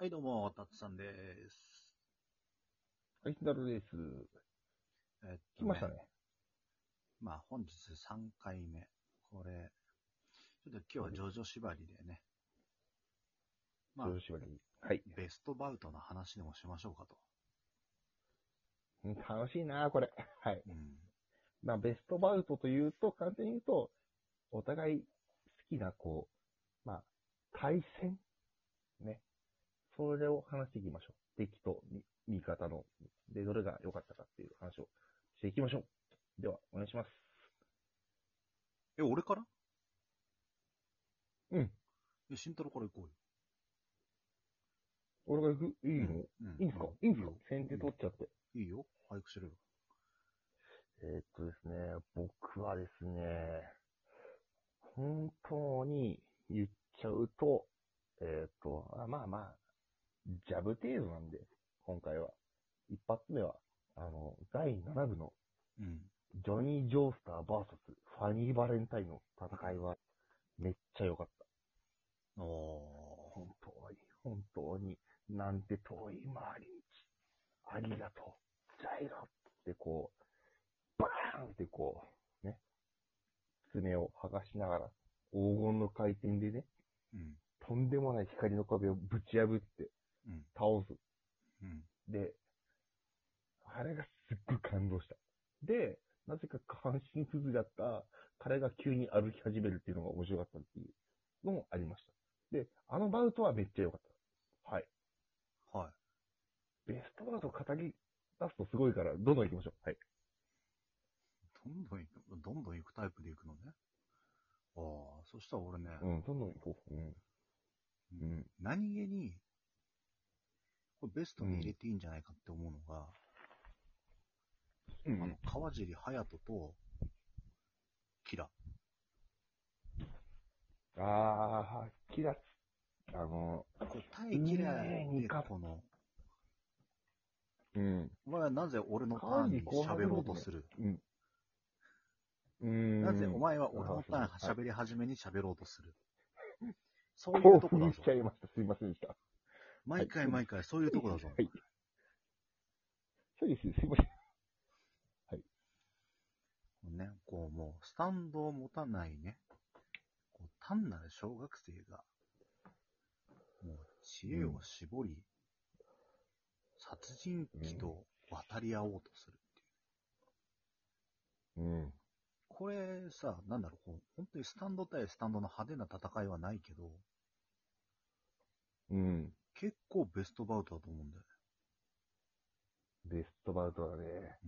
はい、どうも、たつさんです。はい、ヒダルです。えっ来ましたね。まあ、本日3回目。これ、ちょっと今日はジョジョ縛りでね。まあ上、司り。はい。ベストバウトの話でもしましょうかと。うん楽しいなこれ。はい。うん。まあ、ベストバウトというと、簡単に言うと、お互い好きな、こう、まあ、対戦ね。それを話していきましょう。敵と味味方の、で、どれが良かったかっていう話をしていきましょう。では、お願いします。え、俺から？うん。え、慎太郎から行こうよ。俺が行く？いいの、うんいいんすか、いいんすか？先手取っちゃって。いいよ。早くしろよ。えーっとですね、僕はですね、本当に言っちゃうと、えーっと、あまあまあ、ジャブ程度なんで、今回は。一発目は、あの、第7部のうん。ジョニー・ジョースター VS ファニー・バレンタインの戦いはめっちゃ良かった。おー。本当に、本当に、なんて遠い回り道。ありがとう。ジャイロってこう、バーンってこう、ね。爪を剥がしながら、黄金の回転でね、うん。とんでもない光の壁をぶち破ってうん。倒す。うん。で、あれがすっごい感動した。で、なぜか下半身不随だった彼が急に歩き始めるっていうのが面白かったっていうのもありました。で、あのバウトはめっちゃ良かった。はい。はベストバウトを語り出すとすごいから、どんどん行きましょう。はい。い。どんどん行く、どんどん行くタイプで行くのね。ああ、そしたら俺ね、うん、どんどん行こう。うん。うん。何気に、これベストに入れていいんじゃないかって思うのが、うあの、川尻隼人と、キラ。あー、キラス。あの、これ対キラでねえこの、うん。お前はなぜ俺のターンに喋ろうとする？うん。うん。なぜお前は俺のターンはい喋り始めに喋ろうとする？そういうとこだぞ興奮しち。ゃいました。すいませんでした。毎回毎回そういうとこだぞ。はい。そうです。すいません。ね、こうもう、スタンドを持たないね、こう単なる小学生が、もう知恵を絞り、殺人鬼と渡り合おうとするっていう。うん。これさ、なんだろう、こう本当にスタンド対スタンドの派手な戦いはないけど、うん。結構ベストバウトだと思うんだよベストバウトだね。ね。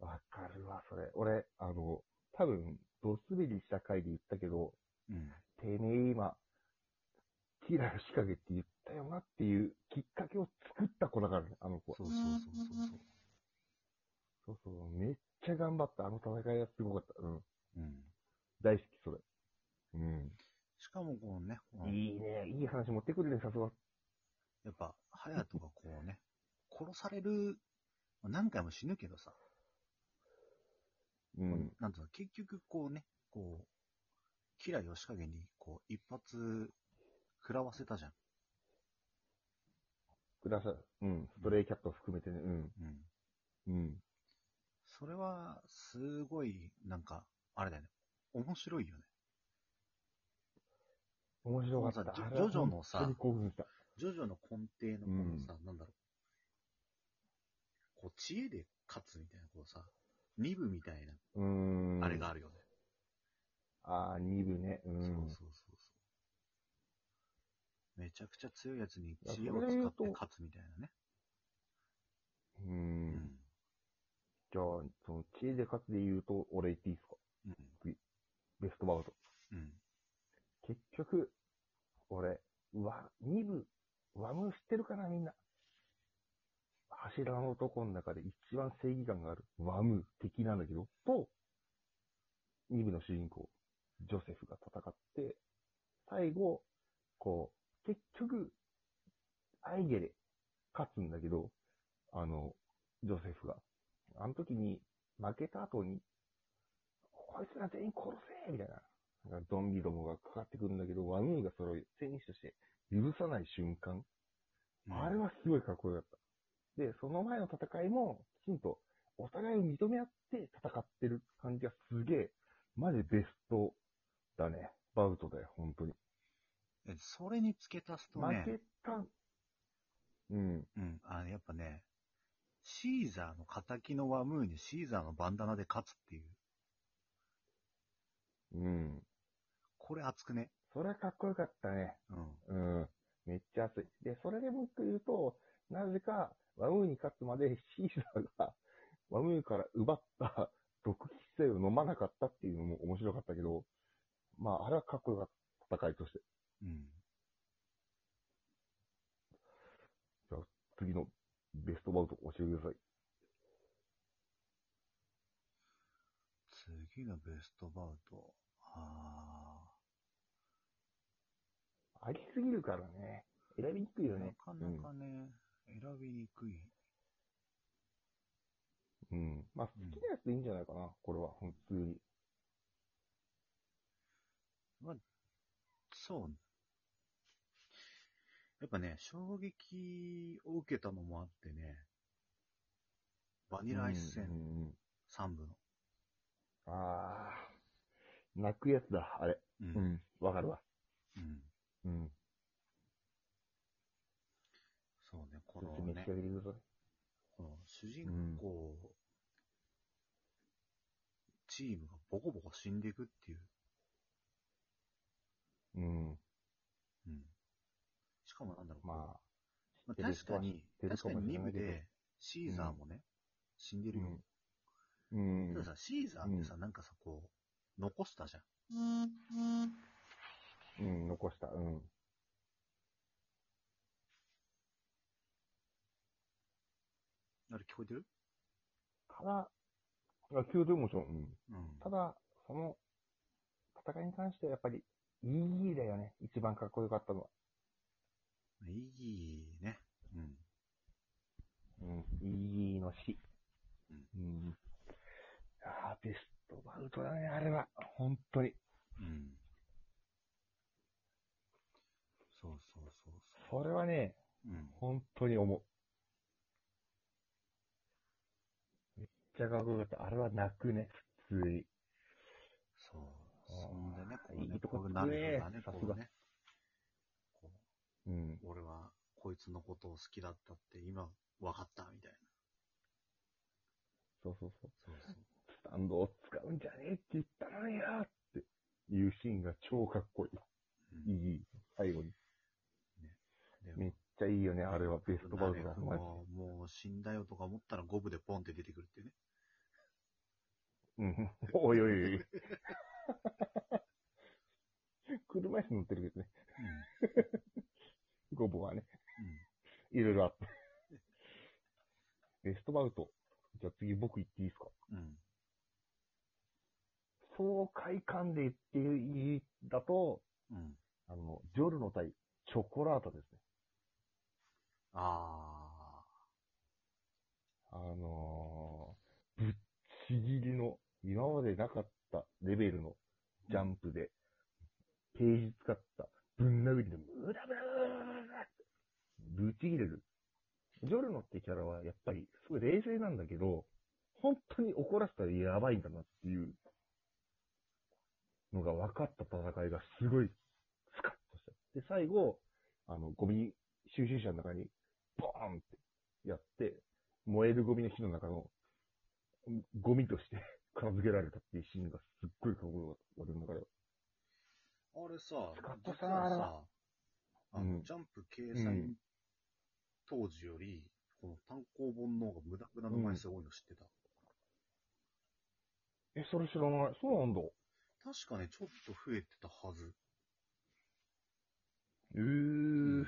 うん。わかるわ、それ。俺、あの、多分、ドスベリした回で言ったけど、うん。てめえ今、キラー仕掛けって言ったよなっていうきっかけを作った子だからね、あの子は。そうそうそうそうそう。そうそう、めっちゃ頑張った。あの戦いがすごかった。うん。うん。大好き、それ。うん。しかもこうね、このいいね。いい話持ってくるね、さすが。やっぱ、隼人がこうね、殺される、まあ何回も死ぬけどさ、うん。なんつうの、結局こうね、こう、キラ吉影に、こう、一発、食らわせたじゃん。ください。うん。ストレイキャット含めてね。うん。うん。うん。それは、すごい、なんか、あれだよね。面白いよね。面白かった。ジョジョのさ。ジョジョの根底のこのさ、なんだろう。こう、知恵で勝つみたいな、こうさ、二部みたいな、うーん。あれがあるよね。ああ、二部ね。うん。そうそうそうそう。めちゃくちゃ強いやつに知恵を使って勝つみたいなね。う。うんじゃあ、その、知恵で勝つで言うと、俺言っていいですか？うん。ベストバウト。うん。結局、俺、わ、二部、ワム知ってるかな、みんな。柱の男の中で一番正義感がある、ワム敵なんだけど、と、二部の主人公、ジョセフが戦って、最後、こう、結局、アイゲで勝つんだけど、あの、ジョセフが。あの時に、負けた後に、こいつら全員殺せみたいな。なんかゾンビどもがかかってくるんだけど、ワムーがそれを戦士として許さない瞬間。あれはすごいかっこよかった。で、その前の戦いも、きちんとお互いを認め合って戦ってる感じがすげえ、マジベストだね。バウトだよ、本当に。えそれに付け足すとね、負けた、うん。うん、あの、やっぱね、シーザーの仇のワムーにシーザーのバンダナで勝つっていう。うん。これ熱くね。それはかっこよかったね。うん。うん。めっちゃ熱い。で、それでもう一個言うと、なぜか、ワムーに勝つまでシーザーが、ワムーから奪った毒気性を飲まなかったっていうのも面白かったけど、まあ、あれはかっこよかった。戦いとして。うん。じゃあ、次のベストバウト教えてください。次のベストバウト。あありすぎるからね。選びにくいーよね。なかなかね、選びにくい。うん。うん。まあ、好きなやつでいいんじゃないかな。これは、普通に。そう。やっぱね、衝撃を受けたのもあってね、バニラアイス戦うんうんうん3部の。ああ、泣くやつだ、あれ。う。うんん。わかるわ。うん。うん。そうね、このね。この主人公、チームがボコボコ死んでいくっていう。うん。うん。しかもなんだろう。まあ、まあ確かに、確かに2もしれないけど部で、シーザーもね、死んでるよ。うん。たださ、シーザーってさ、なんかさ、こう、残したじゃん。うん、残した。うん。あれ聞こえてる？ただ、あ、急でもちろん。うん。うん。ただ、その、戦いに関してはやっぱり、イーギーだよね。一番かっこよかったのは。いいね。うん。うん。イーギーの死。うんうん。ああ、ベストバウトだね、あれは。本当に。うん。そうそうそうそそれはね、う。うん。本当に思う。めっちゃかっこよかった。あれは泣くね、普通に。そう。そんでね、こうねいいとここうなるつくねさすがこうね。こうん。う俺は、こいつのことを好きだったって今、分かった、みたいな。そうそうそう。そうそう。スタンドを使うんじゃねえって言ったのにやっていうシーンが超かっこいうんい。いい。最後に。でめっちゃいいよね、あれはベストバウトだ。もう死んだよとか思ったら五分でポンって出てくるっていうね。うん。おいおいおい。車椅子乗ってるけどね。ゴボはね。いろいろあって。ベストバウト。じゃあ次僕言っていいですか？うん。うん。爽快感で言っていいだと、うん。あの、ジョルの対チョコラータですね。ああのー、ぶっちぎりの、今までなかったレベルのジャンプで、ページ使った、ぶん殴りで、ムダムダムダムダダって、ぶち切れる。ジョルノってキャラは、やっぱり、すごい冷静なんだけど、本当に怒らせたらやばいんだなっていうのが分かった戦いがすごいスカッとした。で、最後、あの、ゴミ収集車の中に、ボーンってやって、燃えるゴミの火の中の、ゴミとして 片付けられたっていうシーンがすっごいかっこよかった。俺の中では。あ。あれさ使った、実さあの、うんジャンプ掲う載ん当時より、この単行本の方が無駄無駄の枚数多いの知ってた。え、それ知らない。そうなんだ。確かね、ちょっと増えてたはず。えー、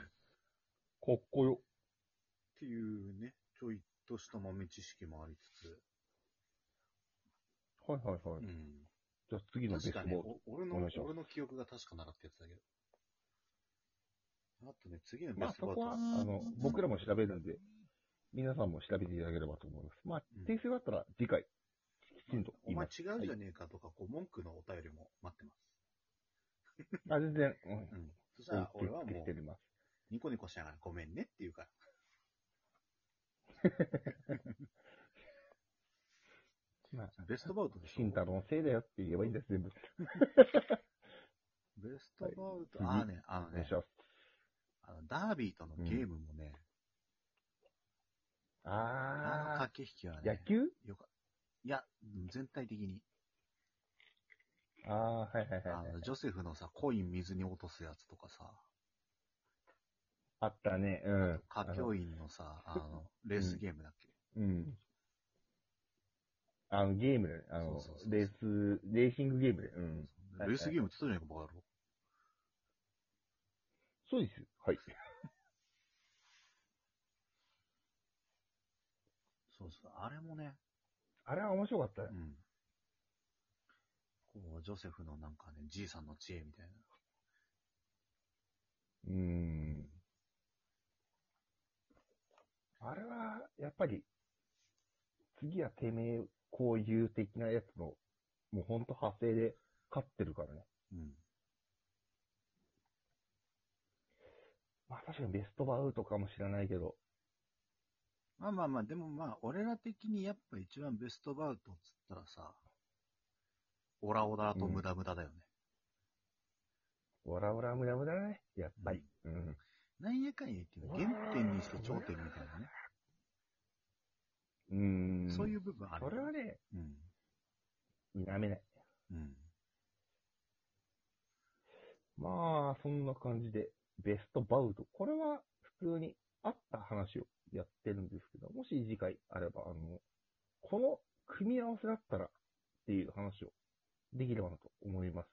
かっこよ。っていうね、ちょいとした豆知識もありつつ、はいはいはい。うん。じゃあ次のベス確かね、トボート。お俺のお願いします俺の記憶が確かなかったやつだけど。あとね、次のベまあストバウト。そこは、あの、僕らも調べるんで、皆さんも調べていただければと思います。まあうん、訂正があったら次回、きちんとおいます。違うじゃねえかとか、こう、文句のお便りも待ってます。あ、全然、うん。うん。そしたら、俺はもうます。ニコニコしながらごめんねって言うから。まあ、ベストバウトでしょ慎太郎のせいだよって言えばいいんです、全部。ベストバウト、はいああね、あのねお願いし、ます。あのダービーとのゲームもね、あのあ駆け引きはー、ね、野球？よかいや、全体的に、ああ、はいはいはいはいあの、。ジョセフのさ、コイン水に落とすやつとかさ、あったね、うん。歌教員のさ、あの、レースゲームだっけ、うん。あの、ゲームでね、あのそうそうレース、レーシングゲームで、うん。はいレースゲームって言ったじゃないか、バカ野郎。そうですよ。はい。そうそう、あれもね、あれは面白かったよ。うん。こう、ジョセフのなんかね、じいさんの知恵みたいな。うーん。あれは、やっぱり、次はてめえ、こういう的なやつの、もうほんと派生で勝ってるからね。うん。まあ確かにベストバウトかもしれないけど、まあまあまあ、でもまあ、俺ら的にやっぱ一番ベストバウトっつったらさ、オラオラとムダムダだよね。オラオラムダムだね。やっぱり。うん。なんやかんや言って原点にして頂点みたいなね。うーん。そういう部分ある。それはね、うん。否めない。あ、そんな感じで、ベストバウト。これは普通にあった話をやってるんですけど、もし次回あれば、あの、この組み合わせだったらっていう話をできればなと思います。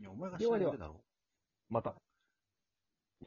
いや、お前が知ってるだろ。また。